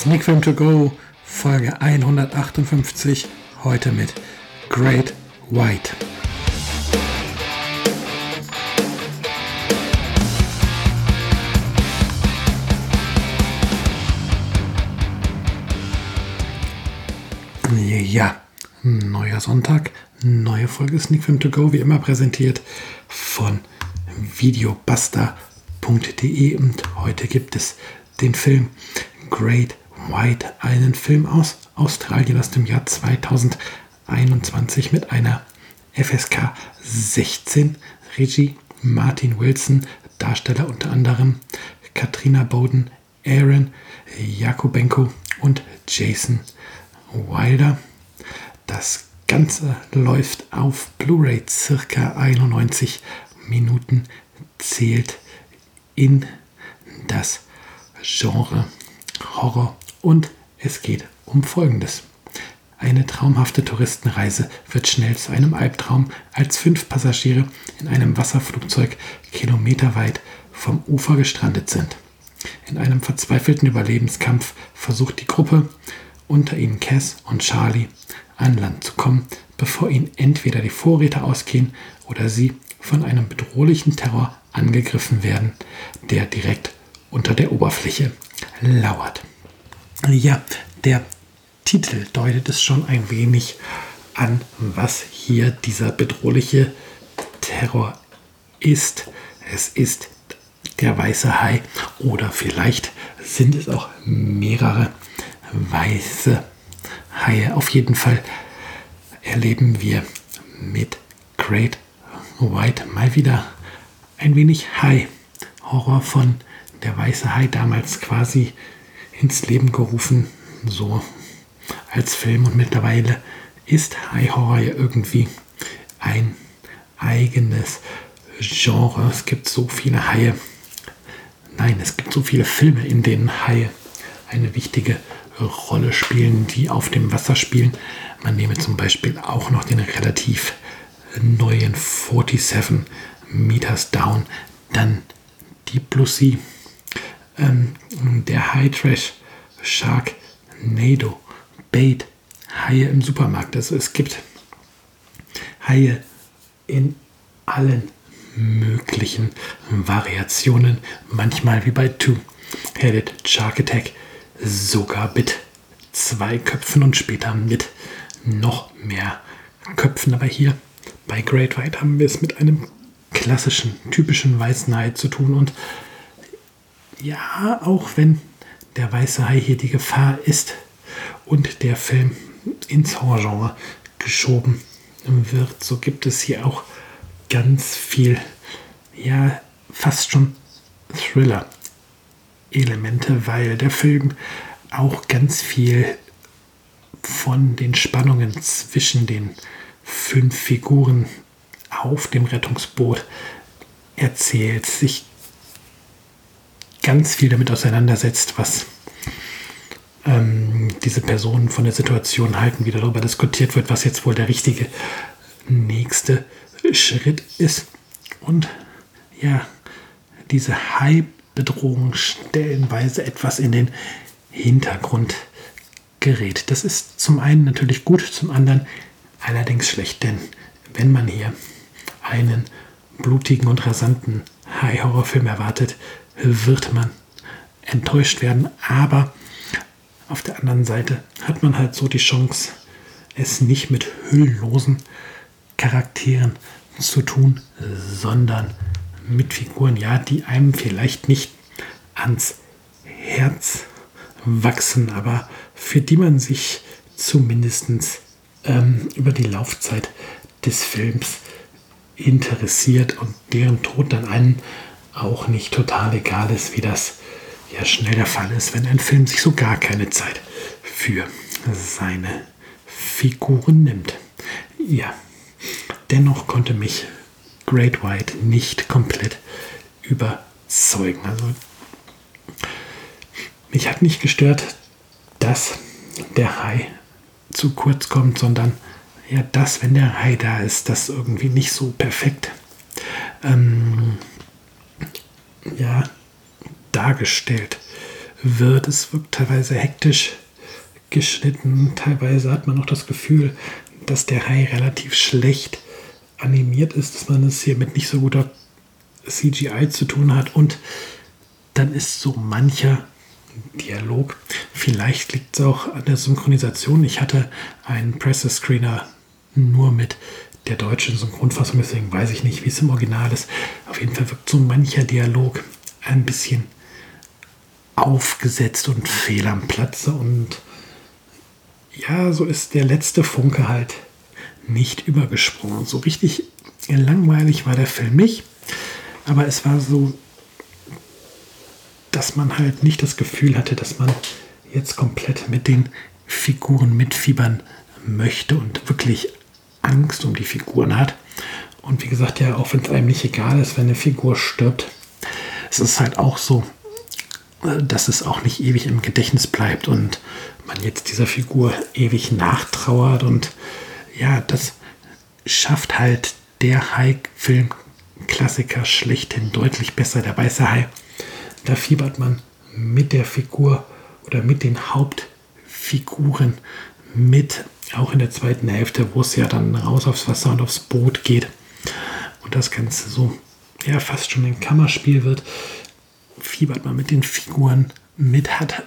Sneak Film To Go, Folge 158, heute mit Great White. Ja, neuer Sonntag, neue Folge Sneak Film To Go, wie immer präsentiert von videobuster.de und heute gibt es den Film Great White einen Film aus Australien aus dem Jahr 2021 mit einer FSK 16 Regie Martin Wilson, Darsteller unter anderem Katrina Bowden, Aaron Jakubenko und Jason Wilder. Das Ganze läuft auf Blu-ray circa 91 Minuten, zählt in das Genre Horror und es geht um Folgendes. Eine traumhafte Touristenreise wird schnell zu einem Albtraum, als fünf Passagiere in einem Wasserflugzeug kilometerweit vom Ufer gestrandet sind. In einem verzweifelten Überlebenskampf versucht die Gruppe, unter ihnen Cass und Charlie, an Land zu kommen, bevor ihnen entweder die Vorräte ausgehen oder sie von einem bedrohlichen Terror angegriffen werden, der direkt unter der Oberfläche lauert. Ja, der Titel deutet es schon ein wenig an, was hier dieser bedrohliche Terror ist. Es ist der weiße Hai oder vielleicht sind es auch mehrere weiße Haie. Auf jeden Fall erleben wir mit Great White mal wieder ein wenig Hai-Horror von der weiße Hai damals quasi ins Leben gerufen, so als Film. Und mittlerweile ist High Horror ja irgendwie ein eigenes Genre. Es gibt so viele Haie. Nein, es gibt so viele Filme, in denen Haie eine wichtige Rolle spielen, die auf dem Wasser spielen. Man nehme zum Beispiel auch noch den relativ neuen 47 Meters Down, dann Deep Blue Sea, ähm, der High Trash Shark Nado Bait Haie im Supermarkt. Also es gibt Haie in allen möglichen Variationen, manchmal wie bei Two-Headed Shark Attack, sogar mit zwei Köpfen und später mit noch mehr Köpfen. Aber hier bei Great White haben wir es mit einem klassischen, typischen weißen Hai zu tun und ja, auch wenn der weiße Hai hier die Gefahr ist und der Film ins Horrorgenre geschoben wird, so gibt es hier auch ganz viel, ja, fast schon Thriller-Elemente, weil der Film auch ganz viel von den Spannungen zwischen den fünf Figuren auf dem Rettungsboot erzählt, sich ganz viel damit auseinandersetzt, was ähm, diese Personen von der Situation halten, wie darüber diskutiert wird, was jetzt wohl der richtige nächste Schritt ist. Und ja, diese High-Bedrohung stellenweise etwas in den Hintergrund gerät. Das ist zum einen natürlich gut, zum anderen allerdings schlecht, denn wenn man hier einen blutigen und rasanten High-Horror-Film erwartet, wird man enttäuscht werden. Aber auf der anderen Seite hat man halt so die Chance, es nicht mit hülllosen Charakteren zu tun, sondern mit Figuren, ja, die einem vielleicht nicht ans Herz wachsen, aber für die man sich zumindest ähm, über die Laufzeit des Films interessiert und deren Tod dann einem auch nicht total egal ist, wie das ja schnell der Fall ist, wenn ein Film sich so gar keine Zeit für seine Figuren nimmt. Ja, dennoch konnte mich Great White nicht komplett überzeugen. Also mich hat nicht gestört, dass der Hai zu kurz kommt, sondern ja, das, wenn der Hai da ist, das irgendwie nicht so perfekt ähm, ja, dargestellt wird. Es wirkt teilweise hektisch geschnitten. Teilweise hat man auch das Gefühl, dass der Hai relativ schlecht animiert ist, dass man es hier mit nicht so guter CGI zu tun hat. Und dann ist so mancher Dialog. Vielleicht liegt es auch an der Synchronisation. Ich hatte einen Pressescreener nur mit der deutschen Synchronfassung, deswegen weiß ich nicht, wie es im Original ist. Auf jeden Fall wirkt so mancher Dialog ein bisschen aufgesetzt und fehl am Platze. Und ja, so ist der letzte Funke halt nicht übergesprungen. So richtig langweilig war der Film nicht, aber es war so, dass man halt nicht das Gefühl hatte, dass man jetzt komplett mit den Figuren mitfiebern möchte und wirklich Angst um die Figuren hat. Und wie gesagt, ja, auch wenn es einem nicht egal ist, wenn eine Figur stirbt, es ist halt auch so, äh, dass es auch nicht ewig im Gedächtnis bleibt und man jetzt dieser Figur ewig nachtrauert. Und ja, das schafft halt der High-Film-Klassiker schlechthin deutlich besser, der weiße Hai. Da fiebert man mit der Figur oder mit den Hauptfiguren mit auch in der zweiten Hälfte, wo es ja dann raus aufs Wasser und aufs Boot geht und das Ganze so ja fast schon ein Kammerspiel wird, fiebert man mit den Figuren mit, hat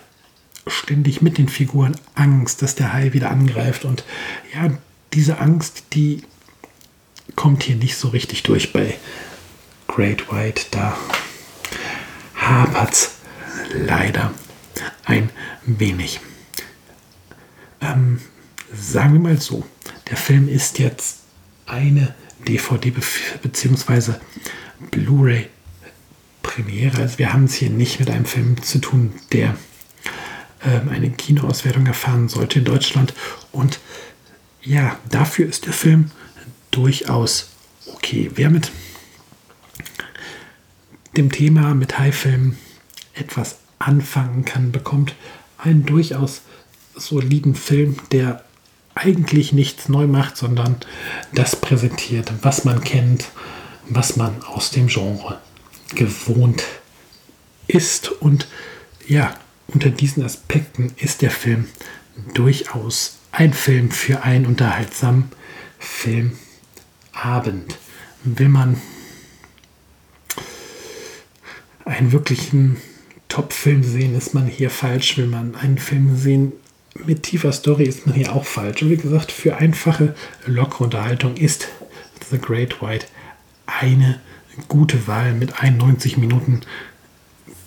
ständig mit den Figuren Angst, dass der Hai wieder angreift und ja, diese Angst, die kommt hier nicht so richtig durch bei Great White, da hapert leider ein wenig. Ähm, sagen wir mal so, der Film ist jetzt eine DVD bzw. Blu-ray Premiere. Also wir haben es hier nicht mit einem Film zu tun, der ähm, eine Kinoauswertung erfahren sollte in Deutschland. Und ja, dafür ist der Film durchaus okay. Wer mit dem Thema mit High-Filmen etwas anfangen kann, bekommt einen durchaus soliden Film, der eigentlich nichts neu macht, sondern das präsentiert, was man kennt, was man aus dem Genre gewohnt ist. Und ja, unter diesen Aspekten ist der Film durchaus ein Film für einen unterhaltsamen Filmabend. Will man einen wirklichen Top-Film sehen, ist man hier falsch. Will man einen Film sehen, mit tiefer Story ist man hier auch falsch. Und wie gesagt, für einfache, lockere Unterhaltung ist The Great White eine gute Wahl. Mit 91 Minuten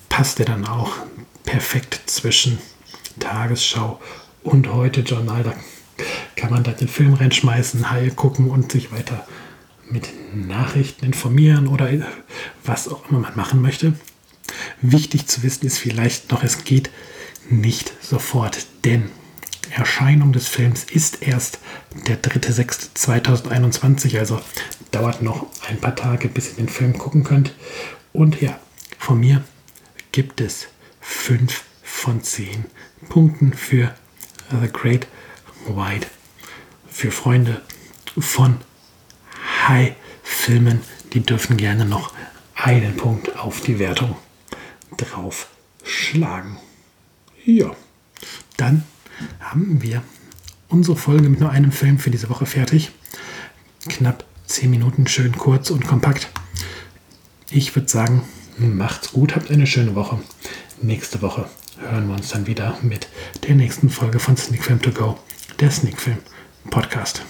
passt er dann auch perfekt zwischen Tagesschau und heute Journal. Da kann man da den Film reinschmeißen, Haie gucken und sich weiter mit Nachrichten informieren oder was auch immer man machen möchte. Wichtig zu wissen ist vielleicht noch, es geht nicht sofort, denn Erscheinung des Films ist erst der 3.6.2021, also dauert noch ein paar Tage, bis ihr den Film gucken könnt. Und ja, von mir gibt es 5 von 10 Punkten für The Great White, für Freunde von High-Filmen. Die dürfen gerne noch einen Punkt auf die Wertung drauf schlagen. Ja, dann haben wir unsere Folge mit nur einem Film für diese Woche fertig. Knapp 10 Minuten, schön kurz und kompakt. Ich würde sagen, macht's gut, habt eine schöne Woche. Nächste Woche hören wir uns dann wieder mit der nächsten Folge von Sneak Film To Go, der Sneak Film Podcast.